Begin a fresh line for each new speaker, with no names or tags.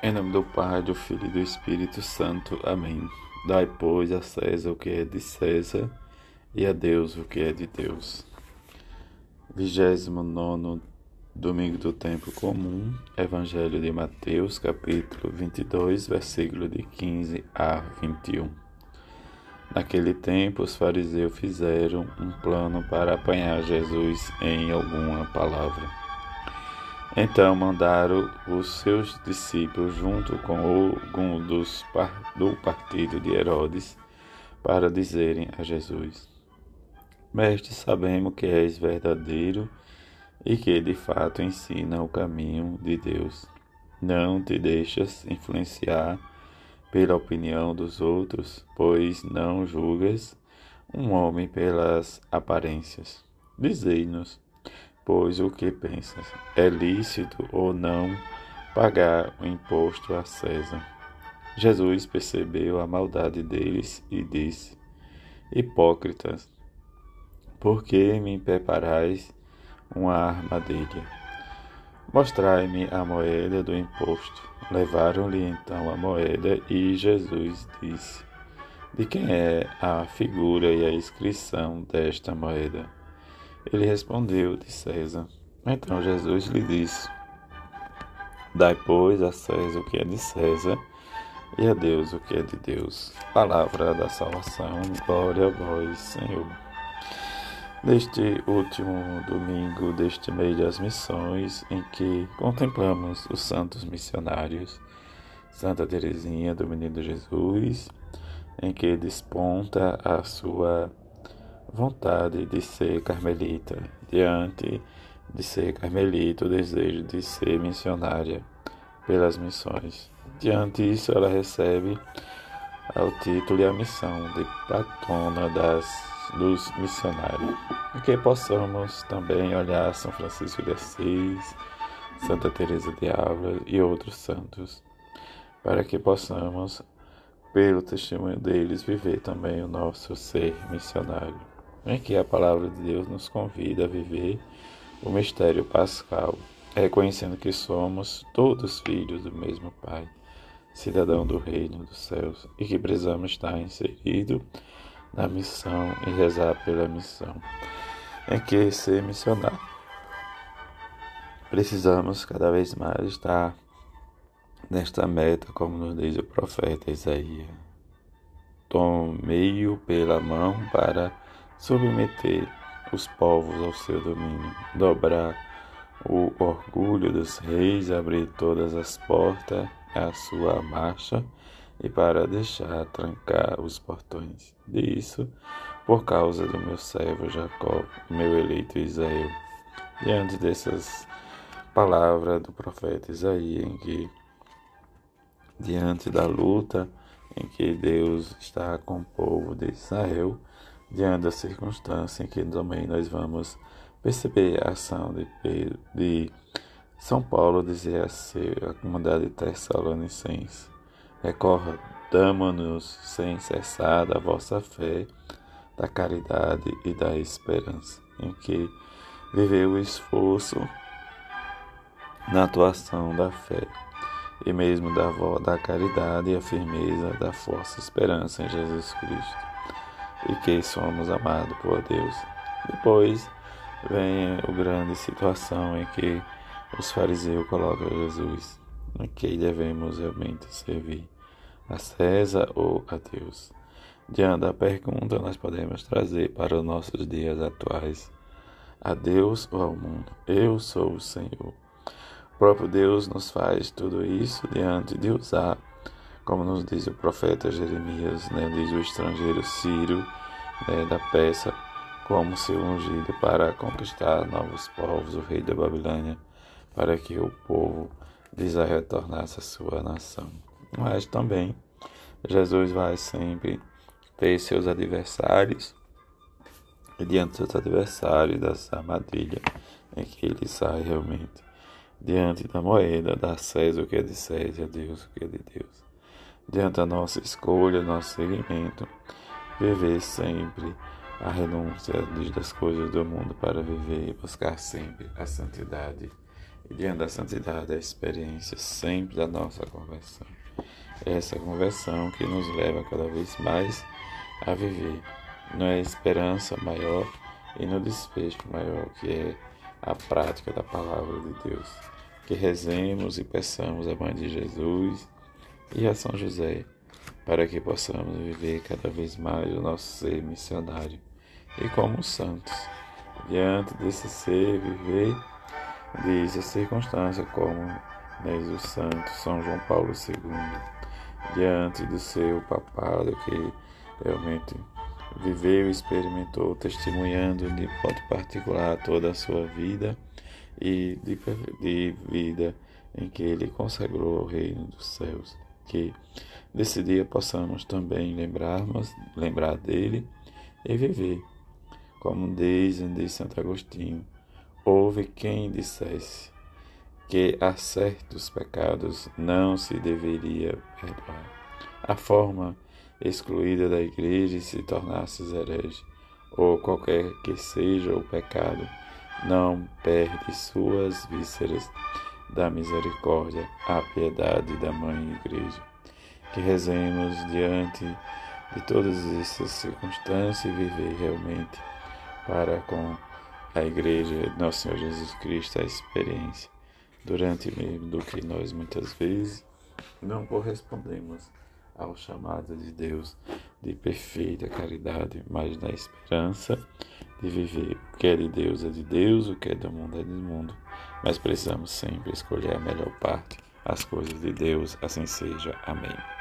Em nome do Pai, do Filho e do Espírito Santo. Amém. Dai, pois, a César o que é de César e a Deus o que é de Deus. 29 Domingo do Tempo Comum, Evangelho de Mateus, capítulo 22, versículo de 15 a 21. Naquele tempo, os fariseus fizeram um plano para apanhar Jesus em alguma palavra. Então mandaram os seus discípulos, junto com algum dos do partido de Herodes, para dizerem a Jesus: Mestre, sabemos que és verdadeiro e que de fato ensina o caminho de Deus. Não te deixas influenciar pela opinião dos outros, pois não julgas um homem pelas aparências. Dizei-nos Pois o que pensas? É lícito ou não pagar o imposto a César? Jesus percebeu a maldade deles e disse: Hipócritas, por que me preparais uma armadilha? Mostrai-me a moeda do imposto. Levaram-lhe então a moeda e Jesus disse: De quem é a figura e a inscrição desta moeda? Ele respondeu de César. Então Jesus lhe disse: Dai, pois, a César o que é de César e a Deus o que é de Deus. Palavra da salvação, glória a vós, Senhor. Neste último domingo deste mês das missões, em que contemplamos os santos missionários, Santa Teresinha do Menino Jesus, em que desponta a sua vontade de ser carmelita, diante de ser carmelita, o desejo de ser missionária pelas missões. Diante disso, ela recebe o título e a missão de patrona das, dos missionários. E que possamos também olhar São Francisco de Assis, Santa Teresa de Ávila e outros santos, para que possamos, pelo testemunho deles, viver também o nosso ser missionário em que a palavra de Deus nos convida a viver o mistério pascal, reconhecendo que somos todos filhos do mesmo Pai, cidadão do reino dos céus, e que precisamos estar inserido na missão e rezar pela missão, em que ser missionário. Precisamos cada vez mais estar nesta meta, como nos diz o profeta Isaías. Tomei-o pela mão para submeter os povos ao seu domínio, dobrar o orgulho dos reis, abrir todas as portas à sua marcha e para deixar trancar os portões. Disso, por causa do meu servo Jacó, meu eleito Israel. Diante dessas palavras do profeta Isaías, em que, diante da luta em que Deus está com o povo de Israel, diante da circunstância em que também nós vamos perceber a ação de, Pedro, de São Paulo dizer a ser a comunidade tessalonicense, recordamos-nos sem cessar da vossa fé, da caridade e da esperança, em que viveu o esforço na atuação da fé e mesmo da, da caridade e a firmeza da força esperança em Jesus Cristo e que somos amados por Deus. Depois vem a grande situação em que os fariseus colocam Jesus, em que devemos realmente servir a César ou a Deus. Diante da pergunta, nós podemos trazer para os nossos dias atuais: a Deus ou ao mundo? Eu sou o Senhor. O próprio Deus nos faz tudo isso diante de usar como nos diz o profeta Jeremias, né, diz o estrangeiro Ciro, né, da peça, como seu ungido para conquistar novos povos, o rei da Babilônia, para que o povo de Israel retornasse à sua nação. Mas também Jesus vai sempre ter seus adversários, e diante dos adversários, dessa armadilha em que ele sai realmente, diante da moeda, da César o que é de César, a Deus o que é de Deus diante da nossa escolha, nosso seguimento, viver sempre a renúncia das coisas do mundo para viver e buscar sempre a santidade e diante da santidade, a experiência sempre da nossa conversão. Essa conversão que nos leva cada vez mais a viver não é esperança maior e no desfecho maior, que é a prática da palavra de Deus. Que rezemos e peçamos a Mãe de Jesus e a São José, para que possamos viver cada vez mais o nosso ser missionário e como santos. Diante desse ser, viver, diz a circunstância como diz o santo São João Paulo II, diante do seu papado que realmente viveu, experimentou, testemunhando de modo particular toda a sua vida e de, de vida em que ele consagrou ao reino dos céus. Que nesse dia possamos também lembrarmos, lembrar dele e viver. Como diz, diz Santo Agostinho, houve quem dissesse que a certos pecados não se deveria perdoar. A forma excluída da igreja se tornasse herege, ou qualquer que seja o pecado, não perde suas vísceras da misericórdia, a piedade da Mãe Igreja. Que rezemos diante de todas essas circunstâncias e viver realmente para com a Igreja Nosso Senhor Jesus Cristo a experiência durante mesmo do que nós muitas vezes não correspondemos ao chamado de Deus de perfeita caridade, mas na esperança de viver o que é de Deus é de Deus, o que é do mundo é do mundo. Mas precisamos sempre escolher a melhor parte, as coisas de Deus, assim seja. Amém.